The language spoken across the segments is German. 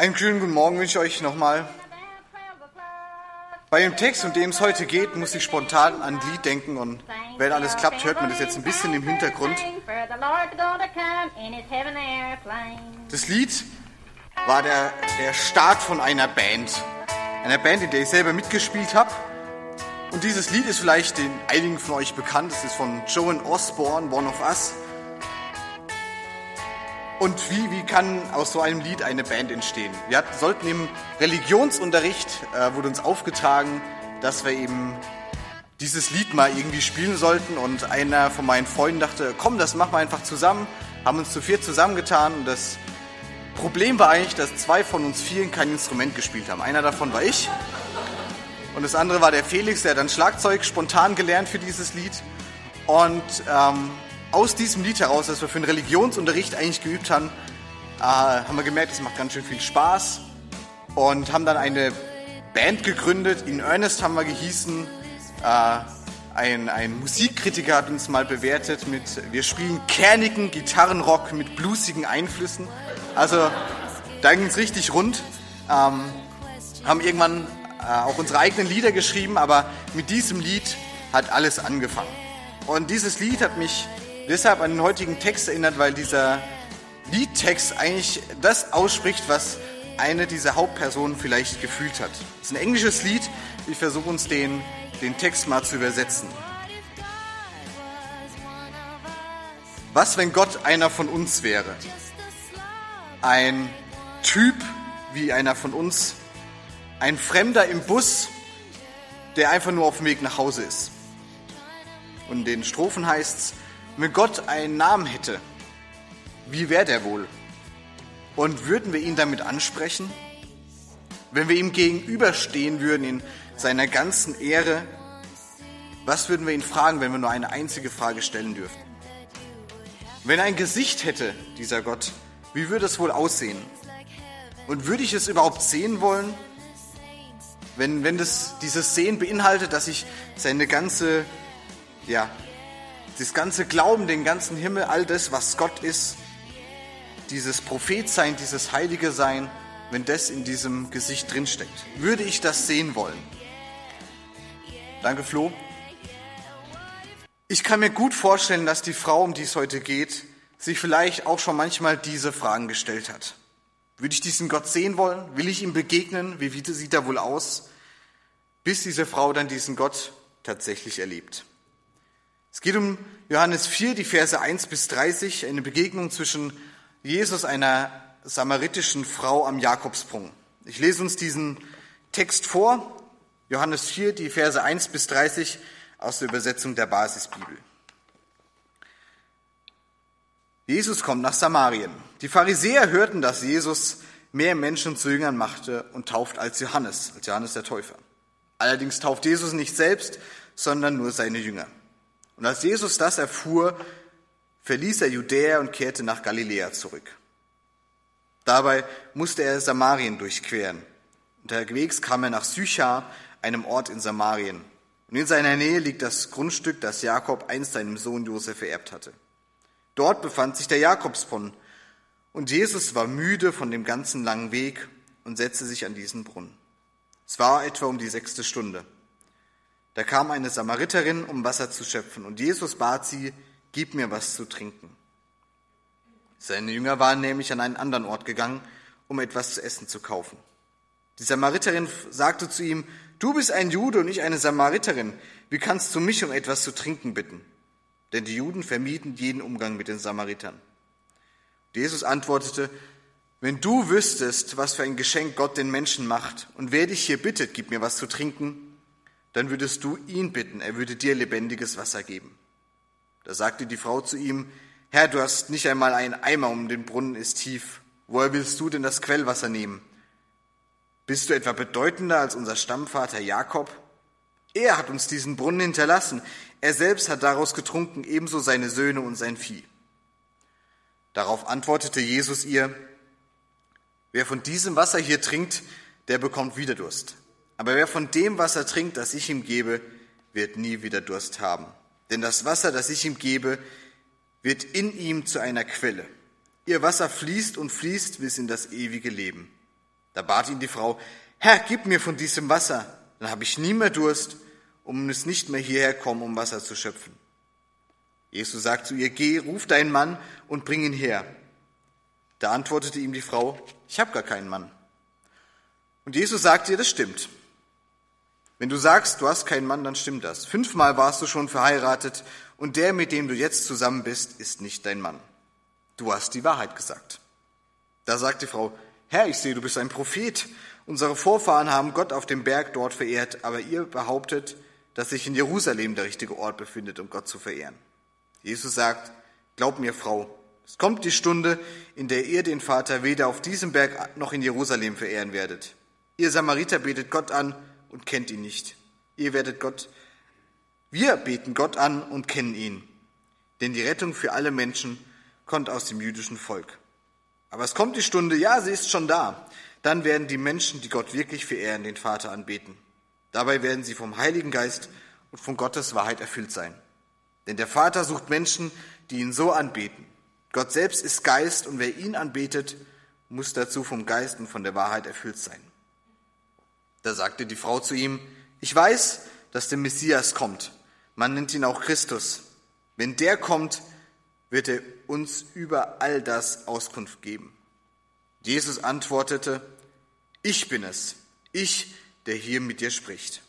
Einen schönen guten Morgen wünsche ich euch nochmal. Bei dem Text, um den es heute geht, muss ich spontan an ein Lied denken und wenn alles klappt, hört man das jetzt ein bisschen im Hintergrund. Das Lied war der, der Start von einer Band. Einer Band, in der ich selber mitgespielt habe. Und dieses Lied ist vielleicht den einigen von euch bekannt. Es ist von Joan Osborne, One of Us. Und wie, wie kann aus so einem Lied eine Band entstehen? Wir hatten, sollten im Religionsunterricht, äh, wurde uns aufgetragen, dass wir eben dieses Lied mal irgendwie spielen sollten. Und einer von meinen Freunden dachte, komm, das machen wir einfach zusammen. Haben uns zu viert zusammengetan. Und das Problem war eigentlich, dass zwei von uns vielen kein Instrument gespielt haben. Einer davon war ich. Und das andere war der Felix, der hat dann Schlagzeug spontan gelernt für dieses Lied. Und ähm, aus diesem Lied heraus, das wir für den Religionsunterricht eigentlich geübt haben, äh, haben wir gemerkt, es macht ganz schön viel Spaß und haben dann eine Band gegründet. In Earnest haben wir gehießen. Äh, ein, ein Musikkritiker hat uns mal bewertet mit, wir spielen kernigen Gitarrenrock mit bluesigen Einflüssen. Also da ging es richtig rund. Ähm, haben irgendwann äh, auch unsere eigenen Lieder geschrieben, aber mit diesem Lied hat alles angefangen. Und dieses Lied hat mich deshalb an den heutigen Text erinnert, weil dieser Liedtext eigentlich das ausspricht, was eine dieser Hauptpersonen vielleicht gefühlt hat. Es ist ein englisches Lied. Ich versuche uns den, den Text mal zu übersetzen. Was, wenn Gott einer von uns wäre? Ein Typ wie einer von uns, ein Fremder im Bus, der einfach nur auf dem Weg nach Hause ist. Und in den Strophen heißt es, wenn Gott einen Namen hätte, wie wäre der wohl? Und würden wir ihn damit ansprechen? Wenn wir ihm gegenüberstehen würden in seiner ganzen Ehre, was würden wir ihn fragen, wenn wir nur eine einzige Frage stellen dürften? Wenn er ein Gesicht hätte, dieser Gott, wie würde es wohl aussehen? Und würde ich es überhaupt sehen wollen? Wenn, wenn das, dieses Sehen beinhaltet, dass ich seine ganze, ja, das ganze Glauben, den ganzen Himmel, all das, was Gott ist, dieses Prophetsein, dieses Heilige Sein, wenn das in diesem Gesicht drinsteckt. Würde ich das sehen wollen? Danke, Flo. Ich kann mir gut vorstellen, dass die Frau, um die es heute geht, sich vielleicht auch schon manchmal diese Fragen gestellt hat. Würde ich diesen Gott sehen wollen? Will ich ihm begegnen? Wie sieht er wohl aus? Bis diese Frau dann diesen Gott tatsächlich erlebt. Es geht um Johannes 4, die Verse 1 bis 30, eine Begegnung zwischen Jesus, einer samaritischen Frau am Jakobsprung. Ich lese uns diesen Text vor, Johannes 4, die Verse 1 bis 30 aus der Übersetzung der Basisbibel. Jesus kommt nach Samarien. Die Pharisäer hörten, dass Jesus mehr Menschen zu Jüngern machte und tauft als Johannes, als Johannes der Täufer. Allerdings tauft Jesus nicht selbst, sondern nur seine Jünger. Und als Jesus das erfuhr, verließ er Judäa und kehrte nach Galiläa zurück. Dabei musste er Samarien durchqueren. Unterwegs kam er nach Sychar, einem Ort in Samarien. Und in seiner Nähe liegt das Grundstück, das Jakob einst seinem Sohn Josef vererbt hatte. Dort befand sich der Jakobsbrunnen. Und Jesus war müde von dem ganzen langen Weg und setzte sich an diesen Brunnen. Es war etwa um die sechste Stunde. Da kam eine Samariterin, um Wasser zu schöpfen, und Jesus bat sie, gib mir was zu trinken. Seine Jünger waren nämlich an einen anderen Ort gegangen, um etwas zu essen zu kaufen. Die Samariterin sagte zu ihm, du bist ein Jude und ich eine Samariterin, wie kannst du mich um etwas zu trinken bitten? Denn die Juden vermieden jeden Umgang mit den Samaritern. Jesus antwortete, wenn du wüsstest, was für ein Geschenk Gott den Menschen macht und wer dich hier bittet, gib mir was zu trinken, dann würdest du ihn bitten, er würde dir lebendiges Wasser geben. Da sagte die Frau zu ihm, Herr, du hast nicht einmal einen Eimer, um den Brunnen ist tief. Woher willst du denn das Quellwasser nehmen? Bist du etwa bedeutender als unser Stammvater Jakob? Er hat uns diesen Brunnen hinterlassen. Er selbst hat daraus getrunken, ebenso seine Söhne und sein Vieh. Darauf antwortete Jesus ihr, wer von diesem Wasser hier trinkt, der bekommt wieder Durst. Aber wer von dem Wasser trinkt, das ich ihm gebe, wird nie wieder Durst haben. Denn das Wasser, das ich ihm gebe, wird in ihm zu einer Quelle. Ihr Wasser fließt und fließt bis in das ewige Leben. Da bat ihn die Frau, Herr, gib mir von diesem Wasser, dann habe ich nie mehr Durst, um es nicht mehr hierher kommen, um Wasser zu schöpfen. Jesus sagt zu ihr, geh, ruf deinen Mann und bring ihn her. Da antwortete ihm die Frau, ich habe gar keinen Mann. Und Jesus sagte ihr, das stimmt. Wenn du sagst, du hast keinen Mann, dann stimmt das. Fünfmal warst du schon verheiratet und der, mit dem du jetzt zusammen bist, ist nicht dein Mann. Du hast die Wahrheit gesagt. Da sagt die Frau, Herr, ich sehe, du bist ein Prophet. Unsere Vorfahren haben Gott auf dem Berg dort verehrt, aber ihr behauptet, dass sich in Jerusalem der richtige Ort befindet, um Gott zu verehren. Jesus sagt, glaub mir, Frau, es kommt die Stunde, in der ihr den Vater weder auf diesem Berg noch in Jerusalem verehren werdet. Ihr Samariter betet Gott an, und kennt ihn nicht. Ihr werdet Gott, wir beten Gott an und kennen ihn. Denn die Rettung für alle Menschen kommt aus dem jüdischen Volk. Aber es kommt die Stunde, ja, sie ist schon da. Dann werden die Menschen, die Gott wirklich verehren, den Vater anbeten. Dabei werden sie vom Heiligen Geist und von Gottes Wahrheit erfüllt sein. Denn der Vater sucht Menschen, die ihn so anbeten. Gott selbst ist Geist und wer ihn anbetet, muss dazu vom Geist und von der Wahrheit erfüllt sein. Da sagte die Frau zu ihm, ich weiß, dass der Messias kommt. Man nennt ihn auch Christus. Wenn der kommt, wird er uns über all das Auskunft geben. Jesus antwortete, ich bin es, ich, der hier mit dir spricht.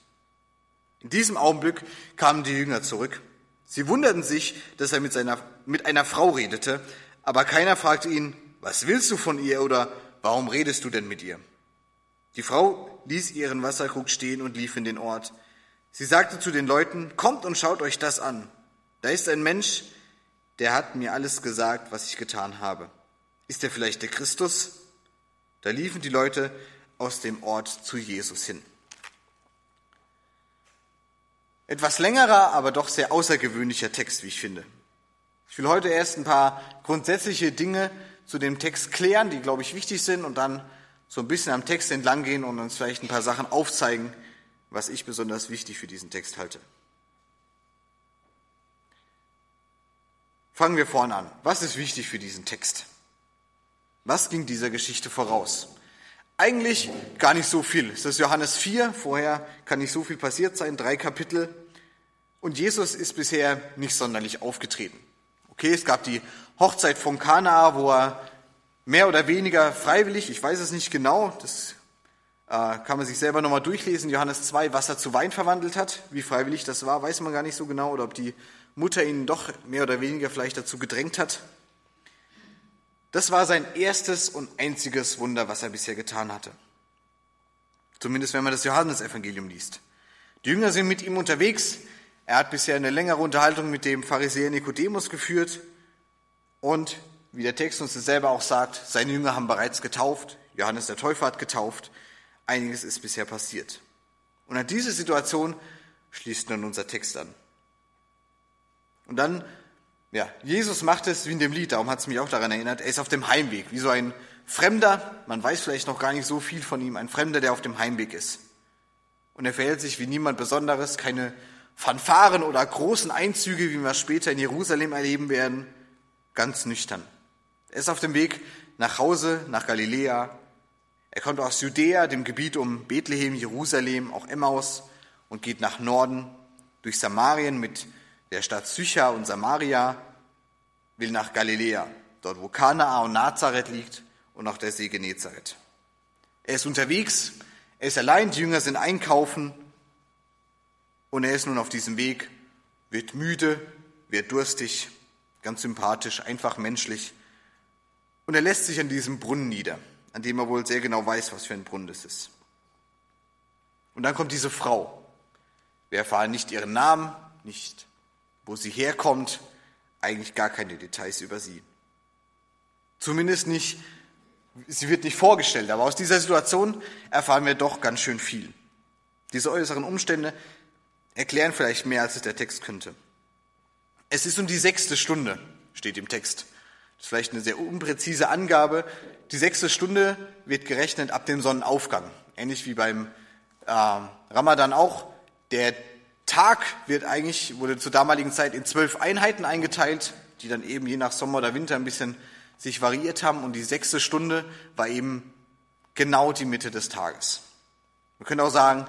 In diesem Augenblick kamen die Jünger zurück. Sie wunderten sich, dass er mit, seiner, mit einer Frau redete, aber keiner fragte ihn, was willst du von ihr oder warum redest du denn mit ihr? Die Frau ließ ihren Wasserkrug stehen und lief in den Ort. Sie sagte zu den Leuten, kommt und schaut euch das an. Da ist ein Mensch, der hat mir alles gesagt, was ich getan habe. Ist er vielleicht der Christus? Da liefen die Leute aus dem Ort zu Jesus hin. Etwas längerer, aber doch sehr außergewöhnlicher Text, wie ich finde. Ich will heute erst ein paar grundsätzliche Dinge zu dem Text klären, die, glaube ich, wichtig sind, und dann so ein bisschen am Text entlang gehen und uns vielleicht ein paar Sachen aufzeigen, was ich besonders wichtig für diesen Text halte. Fangen wir vorne an. Was ist wichtig für diesen Text? Was ging dieser Geschichte voraus? Eigentlich gar nicht so viel. Es ist Johannes 4, vorher kann nicht so viel passiert sein, drei Kapitel. Und Jesus ist bisher nicht sonderlich aufgetreten. Okay, es gab die Hochzeit von Kanaa, wo er mehr oder weniger freiwillig, ich weiß es nicht genau, das äh, kann man sich selber nochmal durchlesen, Johannes 2, Wasser zu Wein verwandelt hat. Wie freiwillig das war, weiß man gar nicht so genau, oder ob die Mutter ihn doch mehr oder weniger vielleicht dazu gedrängt hat. Das war sein erstes und einziges Wunder, was er bisher getan hatte. Zumindest wenn man das Johannesevangelium liest. Die Jünger sind mit ihm unterwegs. Er hat bisher eine längere Unterhaltung mit dem Pharisäer Nikodemus geführt und wie der Text uns selber auch sagt, seine Jünger haben bereits getauft, Johannes der Täufer hat getauft, einiges ist bisher passiert. Und an diese Situation schließt nun unser Text an. Und dann, ja, Jesus macht es wie in dem Lied, darum hat es mich auch daran erinnert, er ist auf dem Heimweg, wie so ein Fremder, man weiß vielleicht noch gar nicht so viel von ihm, ein Fremder, der auf dem Heimweg ist. Und er verhält sich wie niemand Besonderes, keine Fanfaren oder großen Einzüge, wie wir später in Jerusalem erleben werden, ganz nüchtern. Er ist auf dem Weg nach Hause, nach Galiläa. Er kommt aus Judäa, dem Gebiet um Bethlehem, Jerusalem, auch Emmaus und geht nach Norden durch Samarien mit der Stadt Sycha und Samaria, will nach Galiläa, dort wo Kanaa und Nazareth liegt und auch der See Genezareth. Er ist unterwegs, er ist allein, die Jünger sind einkaufen und er ist nun auf diesem Weg, wird müde, wird durstig, ganz sympathisch, einfach menschlich und er lässt sich an diesem Brunnen nieder, an dem er wohl sehr genau weiß, was für ein Brunnen das ist. Und dann kommt diese Frau. Wir erfahren nicht ihren Namen, nicht wo sie herkommt, eigentlich gar keine Details über sie. Zumindest nicht, sie wird nicht vorgestellt, aber aus dieser Situation erfahren wir doch ganz schön viel. Diese äußeren Umstände erklären vielleicht mehr, als es der Text könnte. Es ist um die sechste Stunde, steht im Text. Das ist vielleicht eine sehr unpräzise Angabe. Die sechste Stunde wird gerechnet ab dem Sonnenaufgang. Ähnlich wie beim äh, Ramadan auch. Der Tag wird eigentlich, wurde zur damaligen Zeit in zwölf Einheiten eingeteilt, die dann eben je nach Sommer oder Winter ein bisschen sich variiert haben. Und die sechste Stunde war eben genau die Mitte des Tages. Man könnte auch sagen,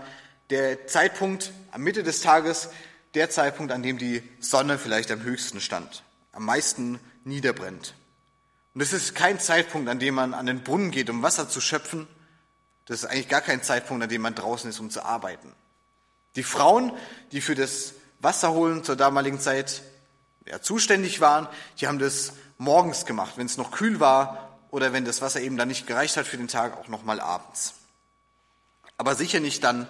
der Zeitpunkt am Mitte des Tages, der Zeitpunkt, an dem die Sonne vielleicht am höchsten stand, am meisten niederbrennt. Und es ist kein Zeitpunkt, an dem man an den Brunnen geht, um Wasser zu schöpfen. Das ist eigentlich gar kein Zeitpunkt, an dem man draußen ist, um zu arbeiten. Die Frauen, die für das Wasserholen zur damaligen Zeit ja, zuständig waren, die haben das morgens gemacht, wenn es noch kühl war oder wenn das Wasser eben dann nicht gereicht hat für den Tag, auch nochmal abends. Aber sicher nicht dann,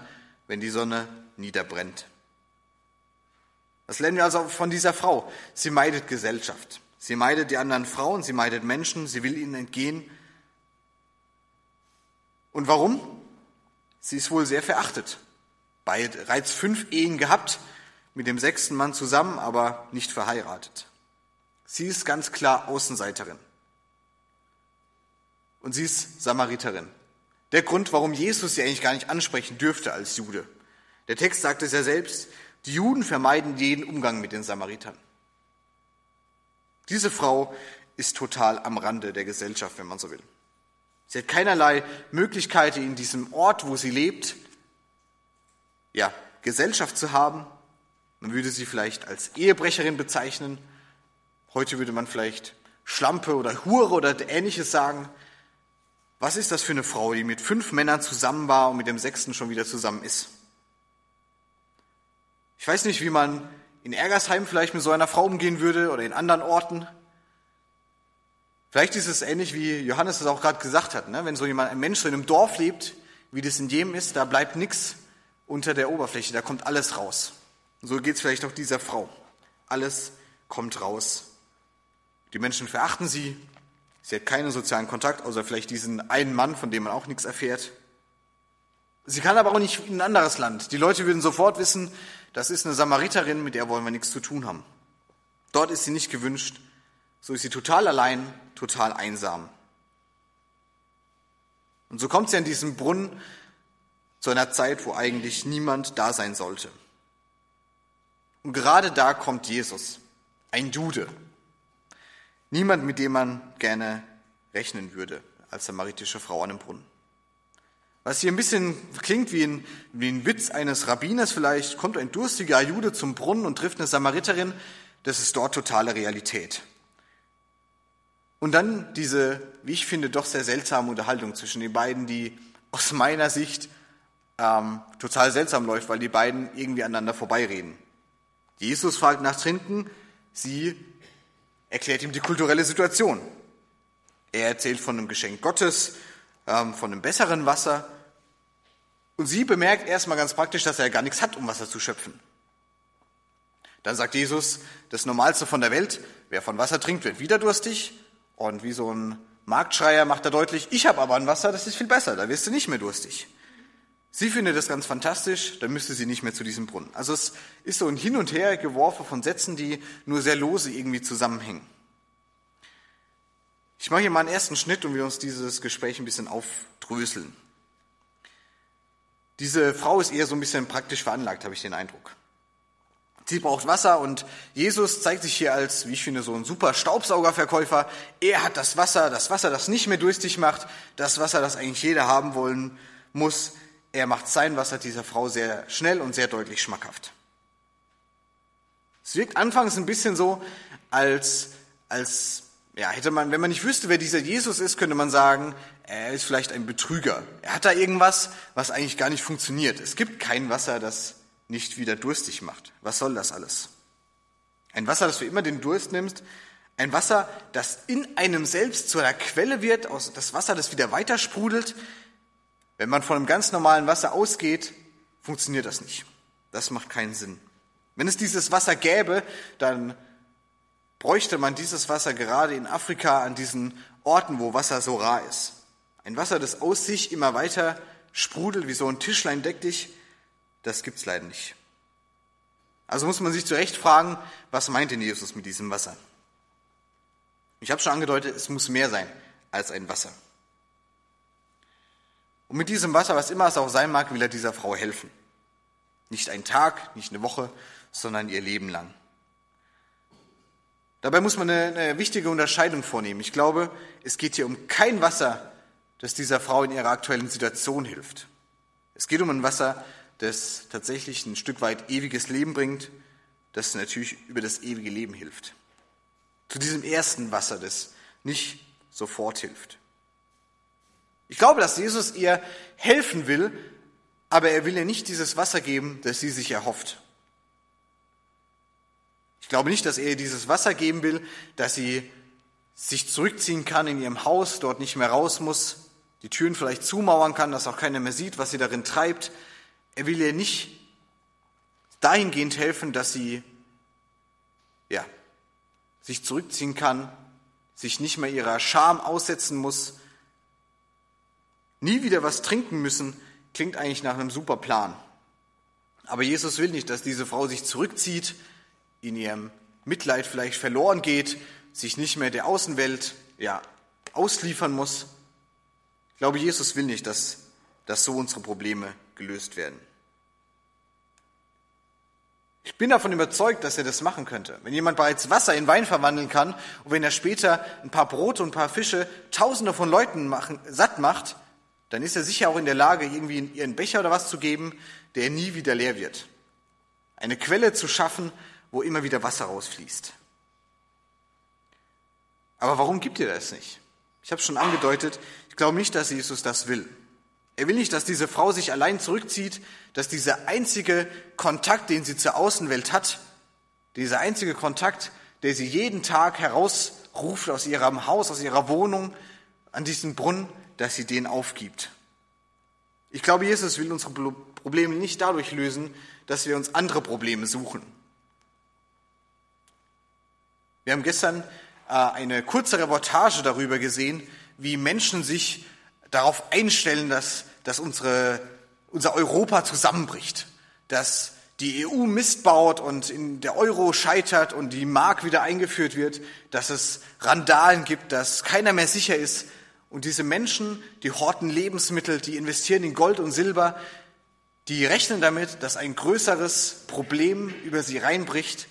wenn die Sonne niederbrennt. Was lernen wir also von dieser Frau? Sie meidet Gesellschaft. Sie meidet die anderen Frauen, sie meidet Menschen, sie will ihnen entgehen. Und warum? Sie ist wohl sehr verachtet. Bereits fünf Ehen gehabt, mit dem sechsten Mann zusammen, aber nicht verheiratet. Sie ist ganz klar Außenseiterin. Und sie ist Samariterin. Der Grund, warum Jesus sie eigentlich gar nicht ansprechen dürfte als Jude. Der Text sagt es ja selbst, die Juden vermeiden jeden Umgang mit den Samaritern. Diese Frau ist total am Rande der Gesellschaft, wenn man so will. Sie hat keinerlei Möglichkeit, in diesem Ort, wo sie lebt, ja, Gesellschaft zu haben. Man würde sie vielleicht als Ehebrecherin bezeichnen. Heute würde man vielleicht Schlampe oder Hure oder ähnliches sagen. Was ist das für eine Frau, die mit fünf Männern zusammen war und mit dem sechsten schon wieder zusammen ist? Ich weiß nicht, wie man in Ergersheim vielleicht mit so einer Frau umgehen würde oder in anderen Orten. Vielleicht ist es ähnlich, wie Johannes es auch gerade gesagt hat. Ne? Wenn so jemand, ein Mensch so in einem Dorf lebt, wie das in jedem ist, da bleibt nichts unter der Oberfläche, da kommt alles raus. Und so geht es vielleicht auch dieser Frau. Alles kommt raus. Die Menschen verachten sie. Sie hat keinen sozialen Kontakt, außer vielleicht diesen einen Mann, von dem man auch nichts erfährt. Sie kann aber auch nicht in ein anderes Land. Die Leute würden sofort wissen, das ist eine Samariterin, mit der wollen wir nichts zu tun haben. Dort ist sie nicht gewünscht. So ist sie total allein, total einsam. Und so kommt sie an diesem Brunnen zu einer Zeit, wo eigentlich niemand da sein sollte. Und gerade da kommt Jesus, ein Jude. Niemand, mit dem man gerne rechnen würde als samaritische Frau an dem Brunnen. Was hier ein bisschen klingt wie ein, wie ein Witz eines Rabbiners vielleicht, kommt ein durstiger Jude zum Brunnen und trifft eine Samariterin, das ist dort totale Realität. Und dann diese, wie ich finde, doch sehr seltsame Unterhaltung zwischen den beiden, die aus meiner Sicht ähm, total seltsam läuft, weil die beiden irgendwie aneinander vorbeireden. Jesus fragt nach Trinken, sie erklärt ihm die kulturelle Situation. Er erzählt von einem Geschenk Gottes, ähm, von einem besseren Wasser. Und sie bemerkt erstmal ganz praktisch, dass er gar nichts hat, um Wasser zu schöpfen. Dann sagt Jesus, das Normalste von der Welt, wer von Wasser trinkt, wird wieder durstig. Und wie so ein Marktschreier macht er deutlich, ich habe aber ein Wasser, das ist viel besser, da wirst du nicht mehr durstig. Sie findet das ganz fantastisch, dann müsste sie nicht mehr zu diesem Brunnen. Also es ist so ein Hin und Her geworfen von Sätzen, die nur sehr lose irgendwie zusammenhängen. Ich mache hier mal einen ersten Schnitt und wir uns dieses Gespräch ein bisschen aufdröseln. Diese Frau ist eher so ein bisschen praktisch veranlagt, habe ich den Eindruck. Sie braucht Wasser und Jesus zeigt sich hier als, wie ich finde, so ein super Staubsaugerverkäufer. Er hat das Wasser, das Wasser, das nicht mehr durstig macht, das Wasser, das eigentlich jeder haben wollen muss. Er macht sein Wasser dieser Frau sehr schnell und sehr deutlich schmackhaft. Es wirkt anfangs ein bisschen so, als, als ja, hätte man, wenn man nicht wüsste, wer dieser Jesus ist, könnte man sagen, er ist vielleicht ein Betrüger. Er hat da irgendwas, was eigentlich gar nicht funktioniert. Es gibt kein Wasser, das nicht wieder durstig macht. Was soll das alles? Ein Wasser, das du immer den Durst nimmst, ein Wasser, das in einem selbst zu einer Quelle wird, aus das Wasser, das wieder weiter sprudelt. Wenn man von einem ganz normalen Wasser ausgeht, funktioniert das nicht. Das macht keinen Sinn. Wenn es dieses Wasser gäbe, dann bräuchte man dieses Wasser gerade in Afrika an diesen Orten, wo Wasser so rar ist. Ein Wasser, das aus sich immer weiter sprudelt, wie so ein Tischlein deck dich, das gibt's leider nicht. Also muss man sich zurecht fragen, was meint denn Jesus mit diesem Wasser? Ich habe schon angedeutet, es muss mehr sein als ein Wasser. Und mit diesem Wasser, was immer es auch sein mag, will er dieser Frau helfen. Nicht einen Tag, nicht eine Woche, sondern ihr Leben lang. Dabei muss man eine, eine wichtige Unterscheidung vornehmen. Ich glaube, es geht hier um kein Wasser, das dieser Frau in ihrer aktuellen Situation hilft. Es geht um ein Wasser, das tatsächlich ein Stück weit ewiges Leben bringt, das natürlich über das ewige Leben hilft. Zu diesem ersten Wasser, das nicht sofort hilft. Ich glaube, dass Jesus ihr helfen will, aber er will ihr nicht dieses Wasser geben, das sie sich erhofft. Ich glaube nicht, dass er ihr dieses Wasser geben will, dass sie sich zurückziehen kann in ihrem Haus, dort nicht mehr raus muss, die Türen vielleicht zumauern kann, dass auch keiner mehr sieht, was sie darin treibt. Er will ihr nicht dahingehend helfen, dass sie ja, sich zurückziehen kann, sich nicht mehr ihrer Scham aussetzen muss, nie wieder was trinken müssen, klingt eigentlich nach einem super Plan. Aber Jesus will nicht, dass diese Frau sich zurückzieht, in ihrem Mitleid vielleicht verloren geht, sich nicht mehr der Außenwelt ja, ausliefern muss, glaube, Jesus will nicht, dass, dass so unsere Probleme gelöst werden. Ich bin davon überzeugt, dass er das machen könnte. Wenn jemand bereits Wasser in Wein verwandeln kann und wenn er später ein paar Brote und ein paar Fische Tausende von Leuten machen, satt macht, dann ist er sicher auch in der Lage, irgendwie ihren Becher oder was zu geben, der nie wieder leer wird. Eine Quelle zu schaffen, wo immer wieder Wasser rausfließt. Aber warum gibt ihr das nicht? Ich habe schon angedeutet, ich glaube nicht, dass Jesus das will. Er will nicht, dass diese Frau sich allein zurückzieht, dass dieser einzige Kontakt, den sie zur Außenwelt hat, dieser einzige Kontakt, der sie jeden Tag herausruft aus ihrem Haus, aus ihrer Wohnung, an diesen Brunnen, dass sie den aufgibt. Ich glaube, Jesus will unsere Probleme nicht dadurch lösen, dass wir uns andere Probleme suchen. Wir haben gestern äh, eine kurze Reportage darüber gesehen, wie Menschen sich darauf einstellen, dass, dass unsere, unser Europa zusammenbricht, dass die EU Mist baut und der Euro scheitert und die Mark wieder eingeführt wird, dass es Randalen gibt, dass keiner mehr sicher ist. Und diese Menschen, die horten Lebensmittel, die investieren in Gold und Silber, die rechnen damit, dass ein größeres Problem über sie reinbricht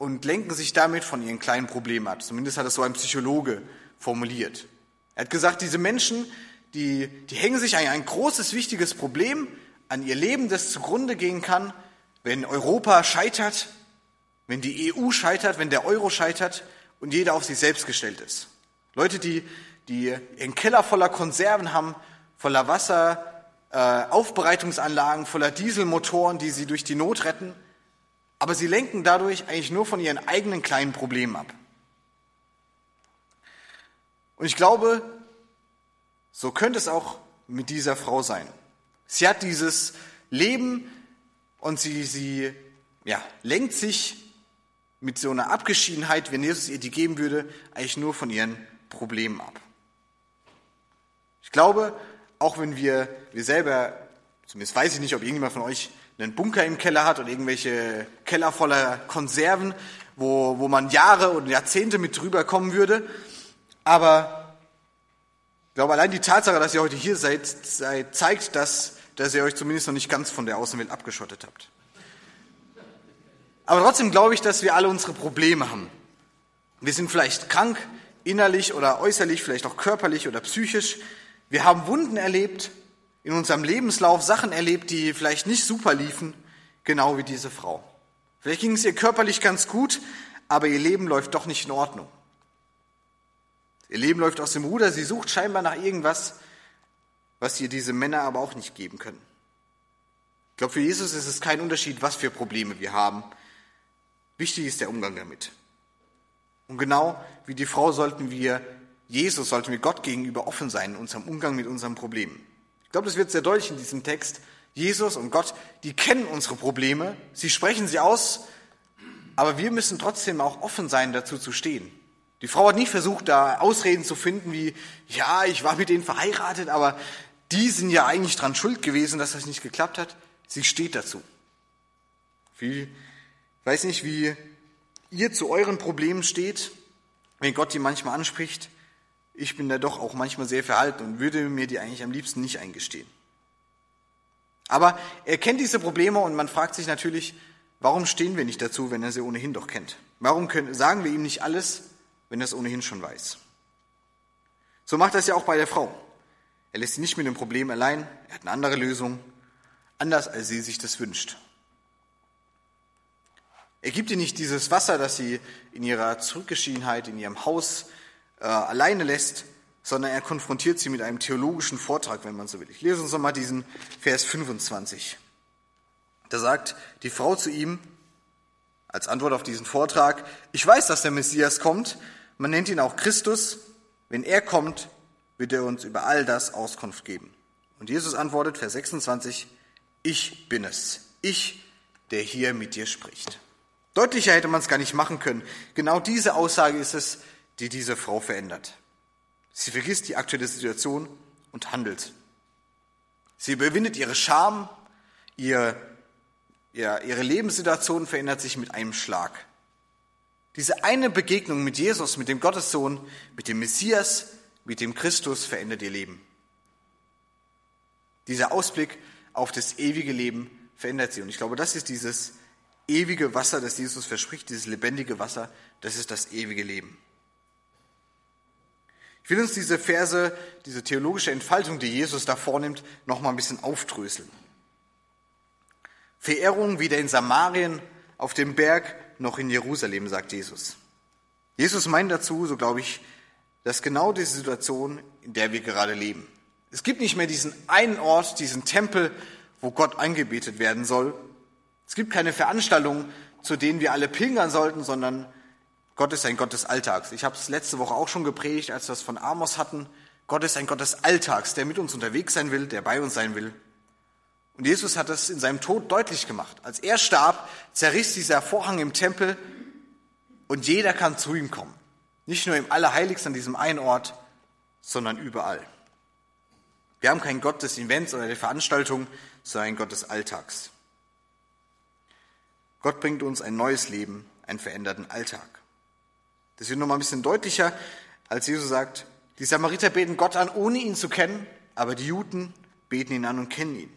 und lenken sich damit von ihren kleinen Problemen ab. Zumindest hat es so ein Psychologe formuliert. Er hat gesagt, diese Menschen, die, die hängen sich an ein großes, wichtiges Problem, an ihr Leben, das zugrunde gehen kann, wenn Europa scheitert, wenn die EU scheitert, wenn der Euro scheitert und jeder auf sich selbst gestellt ist. Leute, die, die ihren Keller voller Konserven haben, voller Wasser, äh, Aufbereitungsanlagen, voller Dieselmotoren, die sie durch die Not retten, aber sie lenken dadurch eigentlich nur von ihren eigenen kleinen Problemen ab. Und ich glaube, so könnte es auch mit dieser Frau sein. Sie hat dieses Leben und sie, sie ja, lenkt sich mit so einer Abgeschiedenheit, wenn Jesus ihr die geben würde, eigentlich nur von ihren Problemen ab. Ich glaube, auch wenn wir, wir selber, zumindest weiß ich nicht, ob irgendjemand von euch einen Bunker im Keller hat oder irgendwelche Keller voller Konserven, wo, wo man Jahre und Jahrzehnte mit drüber kommen würde, aber ich glaube, allein die Tatsache, dass ihr heute hier seid, seid zeigt, dass, dass ihr euch zumindest noch nicht ganz von der Außenwelt abgeschottet habt. Aber trotzdem glaube ich, dass wir alle unsere Probleme haben. Wir sind vielleicht krank, innerlich oder äußerlich, vielleicht auch körperlich oder psychisch. Wir haben Wunden erlebt, in unserem Lebenslauf Sachen erlebt, die vielleicht nicht super liefen, genau wie diese Frau. Vielleicht ging es ihr körperlich ganz gut, aber ihr Leben läuft doch nicht in Ordnung. Ihr Leben läuft aus dem Ruder, sie sucht scheinbar nach irgendwas, was ihr diese Männer aber auch nicht geben können. Ich glaube, für Jesus ist es kein Unterschied, was für Probleme wir haben. Wichtig ist der Umgang damit. Und genau wie die Frau sollten wir Jesus, sollten wir Gott gegenüber offen sein in unserem Umgang mit unseren Problemen. Ich glaube, das wird sehr deutlich in diesem Text. Jesus und Gott, die kennen unsere Probleme, sie sprechen sie aus, aber wir müssen trotzdem auch offen sein, dazu zu stehen. Die Frau hat nicht versucht, da Ausreden zu finden wie, ja, ich war mit denen verheiratet, aber die sind ja eigentlich dran schuld gewesen, dass das nicht geklappt hat. Sie steht dazu. Wie, weiß nicht, wie ihr zu euren Problemen steht, wenn Gott die manchmal anspricht. Ich bin da doch auch manchmal sehr verhalten und würde mir die eigentlich am liebsten nicht eingestehen. Aber er kennt diese Probleme und man fragt sich natürlich, warum stehen wir nicht dazu, wenn er sie ohnehin doch kennt? Warum können, sagen wir ihm nicht alles, wenn er es ohnehin schon weiß. So macht er es ja auch bei der Frau. Er lässt sie nicht mit dem Problem allein, er hat eine andere Lösung, anders als sie sich das wünscht. Er gibt ihr nicht dieses Wasser, das sie in ihrer Zurückgeschiedenheit, in ihrem Haus äh, alleine lässt, sondern er konfrontiert sie mit einem theologischen Vortrag, wenn man so will. Ich lese uns nochmal diesen Vers 25. Da sagt die Frau zu ihm, als Antwort auf diesen Vortrag, ich weiß, dass der Messias kommt, man nennt ihn auch Christus, wenn er kommt, wird er uns über all das Auskunft geben. Und Jesus antwortet, Vers 26, ich bin es, ich, der hier mit dir spricht. Deutlicher hätte man es gar nicht machen können. Genau diese Aussage ist es, die diese Frau verändert. Sie vergisst die aktuelle Situation und handelt. Sie überwindet ihre Scham, ihr, ihr, ihre Lebenssituation verändert sich mit einem Schlag. Diese eine Begegnung mit Jesus, mit dem Gottessohn, mit dem Messias, mit dem Christus verändert ihr Leben. Dieser Ausblick auf das ewige Leben verändert sie. Und ich glaube, das ist dieses ewige Wasser, das Jesus verspricht, dieses lebendige Wasser, das ist das ewige Leben. Ich will uns diese Verse, diese theologische Entfaltung, die Jesus da vornimmt, noch mal ein bisschen aufdröseln. Verehrung weder in Samarien, auf dem Berg, noch in Jerusalem, sagt Jesus. Jesus meint dazu, so glaube ich, dass genau diese Situation, in der wir gerade leben. Es gibt nicht mehr diesen einen Ort, diesen Tempel, wo Gott angebetet werden soll. Es gibt keine Veranstaltungen, zu denen wir alle pilgern sollten, sondern Gott ist ein Gott des Alltags. Ich habe es letzte Woche auch schon gepredigt, als wir es von Amos hatten. Gott ist ein Gott des Alltags, der mit uns unterwegs sein will, der bei uns sein will. Und Jesus hat das in seinem Tod deutlich gemacht. Als er starb, zerriss dieser Vorhang im Tempel und jeder kann zu ihm kommen. Nicht nur im Allerheiligsten an diesem einen Ort, sondern überall. Wir haben keinen Gott des Events oder der Veranstaltung, sondern einen Gott des Alltags. Gott bringt uns ein neues Leben, einen veränderten Alltag. Das wird nochmal ein bisschen deutlicher, als Jesus sagt, die Samariter beten Gott an, ohne ihn zu kennen, aber die Juden beten ihn an und kennen ihn.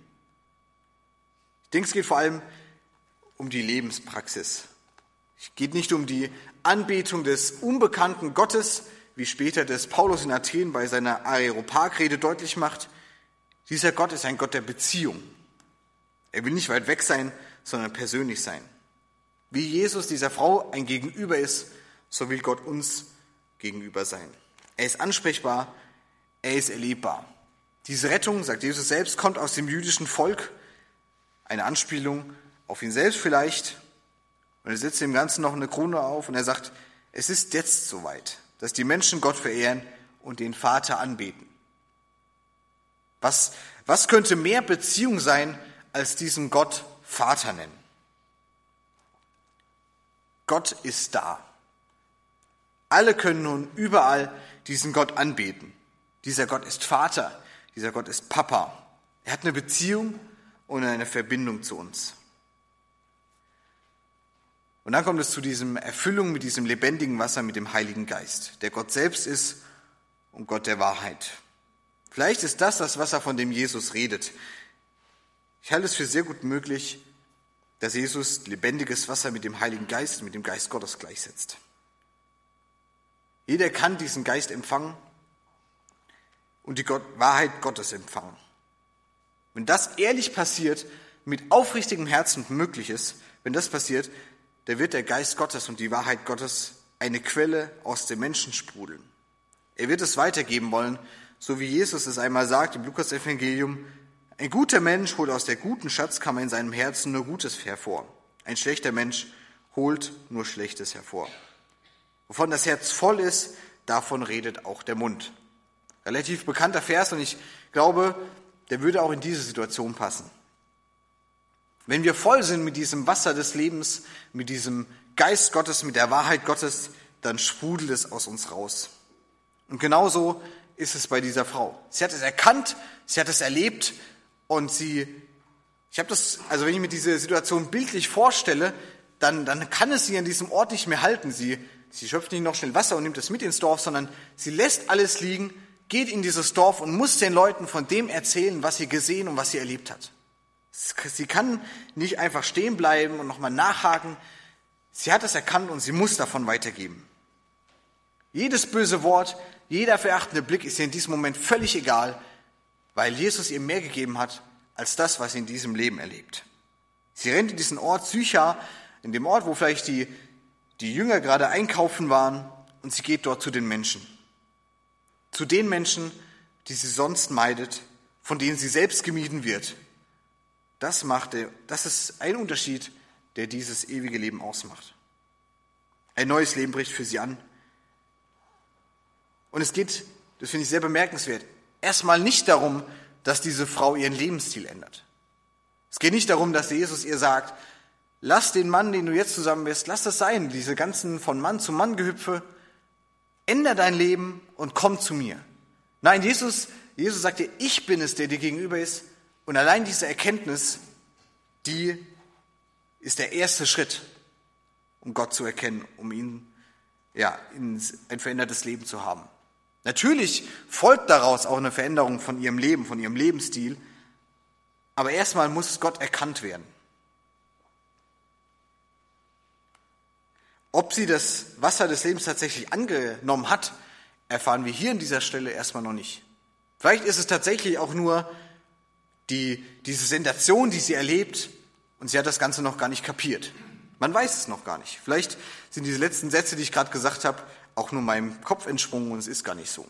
Ich denke, es geht vor allem um die Lebenspraxis. Es geht nicht um die Anbetung des unbekannten Gottes, wie später das Paulus in Athen bei seiner Areopagrede deutlich macht. Dieser Gott ist ein Gott der Beziehung. Er will nicht weit weg sein, sondern persönlich sein. Wie Jesus dieser Frau ein Gegenüber ist, so will Gott uns gegenüber sein. Er ist ansprechbar, er ist erlebbar. Diese Rettung, sagt Jesus selbst, kommt aus dem jüdischen Volk. Eine Anspielung auf ihn selbst vielleicht. Und er setzt dem Ganzen noch eine Krone auf und er sagt, es ist jetzt soweit, dass die Menschen Gott verehren und den Vater anbeten. Was, was könnte mehr Beziehung sein, als diesen Gott Vater nennen? Gott ist da. Alle können nun überall diesen Gott anbeten. Dieser Gott ist Vater, dieser Gott ist Papa. Er hat eine Beziehung und eine Verbindung zu uns. Und dann kommt es zu diesem Erfüllung mit diesem lebendigen Wasser, mit dem Heiligen Geist, der Gott selbst ist und Gott der Wahrheit. Vielleicht ist das das Wasser, von dem Jesus redet. Ich halte es für sehr gut möglich, dass Jesus lebendiges Wasser mit dem Heiligen Geist, mit dem Geist Gottes gleichsetzt. Jeder kann diesen Geist empfangen und die Gott Wahrheit Gottes empfangen. Wenn das ehrlich passiert, mit aufrichtigem Herzen möglich ist, wenn das passiert, dann wird der Geist Gottes und die Wahrheit Gottes eine Quelle aus dem Menschen sprudeln. Er wird es weitergeben wollen, so wie Jesus es einmal sagt im Lukas-Evangelium, ein guter Mensch holt aus der guten Schatzkammer in seinem Herzen nur Gutes hervor. Ein schlechter Mensch holt nur Schlechtes hervor. Wovon das Herz voll ist, davon redet auch der Mund. Relativ bekannter Vers und ich glaube, der würde auch in diese Situation passen. Wenn wir voll sind mit diesem Wasser des Lebens, mit diesem Geist Gottes, mit der Wahrheit Gottes, dann sprudelt es aus uns raus. Und genauso ist es bei dieser Frau. Sie hat es erkannt, sie hat es erlebt und sie, ich habe das, also wenn ich mir diese Situation bildlich vorstelle, dann, dann kann es sie an diesem Ort nicht mehr halten. Sie Sie schöpft nicht noch schnell Wasser und nimmt es mit ins Dorf, sondern sie lässt alles liegen, geht in dieses Dorf und muss den Leuten von dem erzählen, was sie gesehen und was sie erlebt hat. Sie kann nicht einfach stehen bleiben und nochmal nachhaken. Sie hat es erkannt und sie muss davon weitergeben. Jedes böse Wort, jeder verachtende Blick ist ihr in diesem Moment völlig egal. weil Jesus ihr mehr gegeben hat als das, was sie in diesem Leben erlebt. Sie rennt in diesen Ort Sychar, in dem Ort, wo vielleicht die, die Jünger gerade einkaufen waren, und sie geht dort zu den Menschen. Zu den Menschen, die sie sonst meidet, von denen sie selbst gemieden wird. Das, macht, das ist ein Unterschied, der dieses ewige Leben ausmacht. Ein neues Leben bricht für sie an. Und es geht, das finde ich sehr bemerkenswert, erstmal nicht darum, dass diese Frau ihren Lebensstil ändert. Es geht nicht darum, dass Jesus ihr sagt, lass den Mann, den du jetzt zusammen bist, lass das sein, diese ganzen von Mann zu Mann Gehüpfe, änder dein Leben und komm zu mir. Nein, Jesus, Jesus sagt dir, ich bin es, der dir gegenüber ist. Und allein diese Erkenntnis, die ist der erste Schritt, um Gott zu erkennen, um ihn, ja, ein verändertes Leben zu haben. Natürlich folgt daraus auch eine Veränderung von ihrem Leben, von ihrem Lebensstil. Aber erstmal muss Gott erkannt werden. Ob sie das Wasser des Lebens tatsächlich angenommen hat, erfahren wir hier an dieser Stelle erstmal noch nicht. Vielleicht ist es tatsächlich auch nur die, diese Sensation, die sie erlebt, und sie hat das Ganze noch gar nicht kapiert. Man weiß es noch gar nicht. Vielleicht sind diese letzten Sätze, die ich gerade gesagt habe, auch nur meinem Kopf entsprungen und es ist gar nicht so.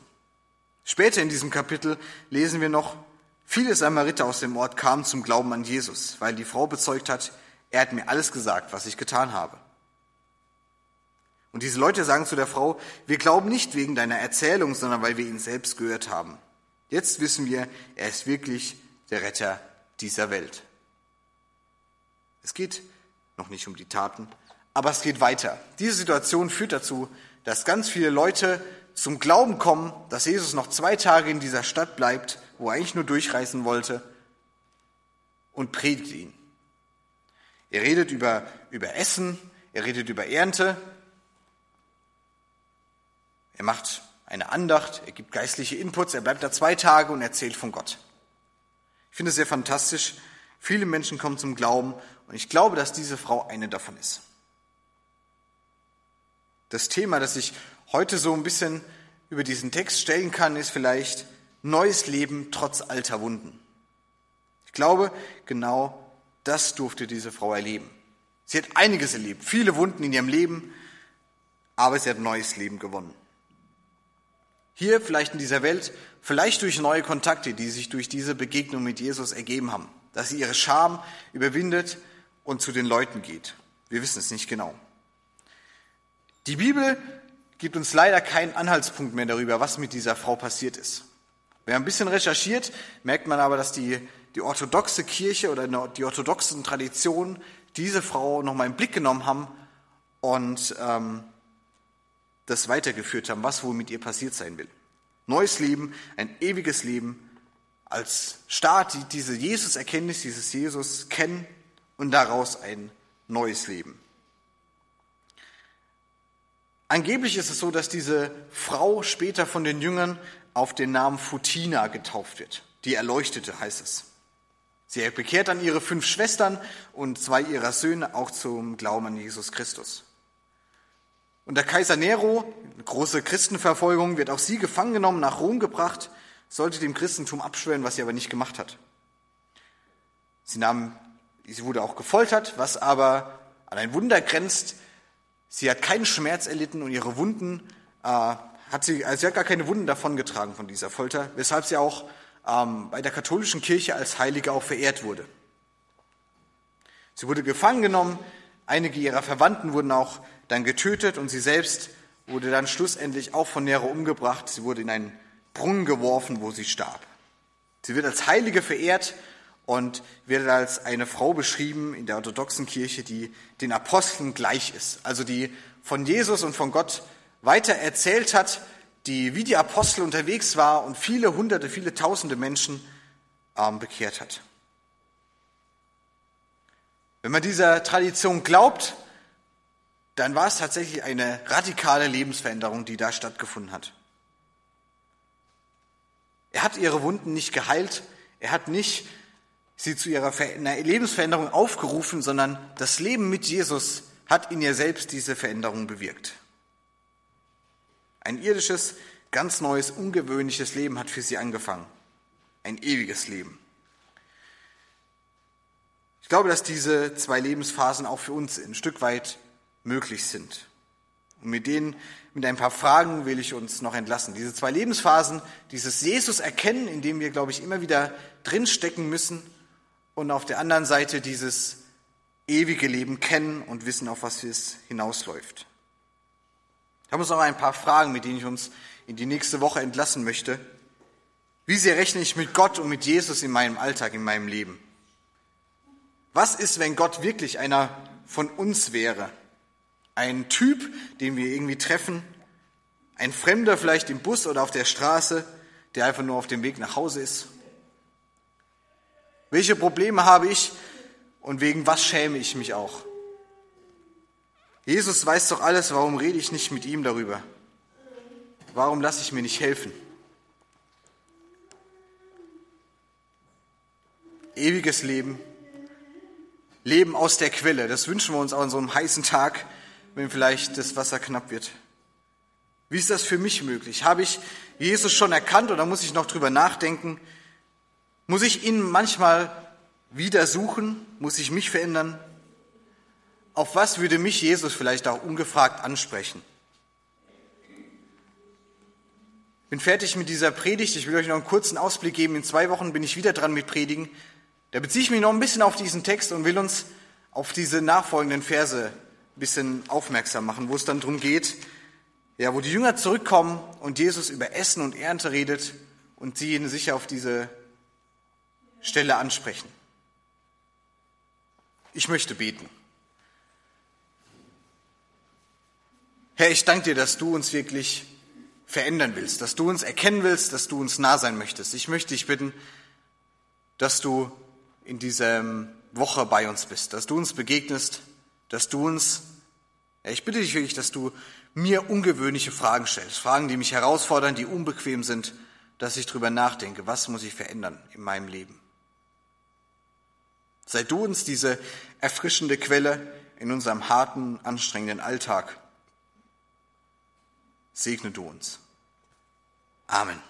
Später in diesem Kapitel lesen wir noch, viele Samariter aus dem Ort kamen zum Glauben an Jesus, weil die Frau bezeugt hat, er hat mir alles gesagt, was ich getan habe. Und diese Leute sagen zu der Frau, wir glauben nicht wegen deiner Erzählung, sondern weil wir ihn selbst gehört haben. Jetzt wissen wir, er ist wirklich der Retter dieser Welt. Es geht noch nicht um die Taten, aber es geht weiter. Diese Situation führt dazu, dass ganz viele Leute zum Glauben kommen, dass Jesus noch zwei Tage in dieser Stadt bleibt, wo er eigentlich nur durchreisen wollte, und predigt ihn. Er redet über, über Essen, er redet über Ernte, er macht eine Andacht, er gibt geistliche Inputs, er bleibt da zwei Tage und erzählt von Gott. Ich finde es sehr fantastisch. Viele Menschen kommen zum Glauben und ich glaube, dass diese Frau eine davon ist. Das Thema, das ich heute so ein bisschen über diesen Text stellen kann, ist vielleicht neues Leben trotz alter Wunden. Ich glaube, genau das durfte diese Frau erleben. Sie hat einiges erlebt, viele Wunden in ihrem Leben, aber sie hat neues Leben gewonnen. Hier vielleicht in dieser Welt, vielleicht durch neue Kontakte, die sich durch diese Begegnung mit Jesus ergeben haben, dass sie ihre Scham überwindet und zu den Leuten geht. Wir wissen es nicht genau. Die Bibel gibt uns leider keinen Anhaltspunkt mehr darüber, was mit dieser Frau passiert ist. Wer ein bisschen recherchiert, merkt man aber, dass die, die orthodoxe Kirche oder die orthodoxen Traditionen diese Frau nochmal im Blick genommen haben und ähm, das weitergeführt haben, was wohl mit ihr passiert sein will. Neues Leben, ein ewiges Leben, als Start diese Jesus-Erkenntnis, dieses Jesus kennen und daraus ein neues Leben. Angeblich ist es so, dass diese Frau später von den Jüngern auf den Namen Futina getauft wird. Die Erleuchtete heißt es. Sie bekehrt dann ihre fünf Schwestern und zwei ihrer Söhne auch zum Glauben an Jesus Christus. Und der Kaiser Nero, große Christenverfolgung, wird auch sie gefangen genommen, nach Rom gebracht, sollte dem Christentum abschwören, was sie aber nicht gemacht hat. Sie nahm, sie wurde auch gefoltert, was aber an ein Wunder grenzt, Sie hat keinen Schmerz erlitten und ihre Wunden äh, hat sie, also sie hat gar keine Wunden davongetragen von dieser Folter, weshalb sie auch ähm, bei der katholischen Kirche als Heilige auch verehrt wurde. Sie wurde gefangen genommen, einige ihrer Verwandten wurden auch dann getötet und sie selbst wurde dann schlussendlich auch von Nero umgebracht. Sie wurde in einen Brunnen geworfen, wo sie starb. Sie wird als Heilige verehrt und wird als eine Frau beschrieben in der orthodoxen Kirche, die den Aposteln gleich ist, also die von Jesus und von Gott weiter erzählt hat, die wie die Apostel unterwegs war und viele hunderte, viele tausende Menschen ähm, bekehrt hat. Wenn man dieser Tradition glaubt, dann war es tatsächlich eine radikale Lebensveränderung, die da stattgefunden hat. Er hat ihre Wunden nicht geheilt, er hat nicht sie zu ihrer Lebensveränderung aufgerufen, sondern das Leben mit Jesus hat in ihr selbst diese Veränderung bewirkt. Ein irdisches, ganz neues, ungewöhnliches Leben hat für sie angefangen. ein ewiges Leben. Ich glaube, dass diese zwei Lebensphasen auch für uns ein Stück weit möglich sind. Und mit denen, mit ein paar Fragen will ich uns noch entlassen. Diese zwei Lebensphasen, dieses Jesus erkennen, in dem wir, glaube ich, immer wieder drinstecken müssen und auf der anderen Seite dieses ewige Leben kennen und wissen, auf was es hinausläuft. Ich habe uns noch ein paar Fragen, mit denen ich uns in die nächste Woche entlassen möchte. Wie sehr rechne ich mit Gott und mit Jesus in meinem Alltag, in meinem Leben? Was ist, wenn Gott wirklich einer von uns wäre? Ein Typ, den wir irgendwie treffen, ein Fremder vielleicht im Bus oder auf der Straße, der einfach nur auf dem Weg nach Hause ist. Welche Probleme habe ich und wegen was schäme ich mich auch? Jesus weiß doch alles, warum rede ich nicht mit ihm darüber? Warum lasse ich mir nicht helfen? Ewiges Leben Leben aus der Quelle. Das wünschen wir uns auch an so einem heißen Tag, wenn vielleicht das Wasser knapp wird. Wie ist das für mich möglich? Habe ich Jesus schon erkannt oder muss ich noch drüber nachdenken? Muss ich ihn manchmal wieder suchen? Muss ich mich verändern? Auf was würde mich Jesus vielleicht auch ungefragt ansprechen? Bin fertig mit dieser Predigt. Ich will euch noch einen kurzen Ausblick geben. In zwei Wochen bin ich wieder dran mit Predigen. Da beziehe ich mich noch ein bisschen auf diesen Text und will uns auf diese nachfolgenden Verse bisschen aufmerksam machen, wo es dann darum geht, ja, wo die Jünger zurückkommen und Jesus über Essen und Ernte redet und sie ihn sicher auf diese Stelle ansprechen. Ich möchte beten. Herr, ich danke dir, dass du uns wirklich verändern willst, dass du uns erkennen willst, dass du uns nah sein möchtest. Ich möchte dich bitten, dass du in dieser Woche bei uns bist, dass du uns begegnest, dass du uns, ja, ich bitte dich wirklich, dass du mir ungewöhnliche Fragen stellst, Fragen, die mich herausfordern, die unbequem sind, dass ich drüber nachdenke, was muss ich verändern in meinem Leben. Sei du uns diese erfrischende Quelle in unserem harten, anstrengenden Alltag. Segne du uns. Amen.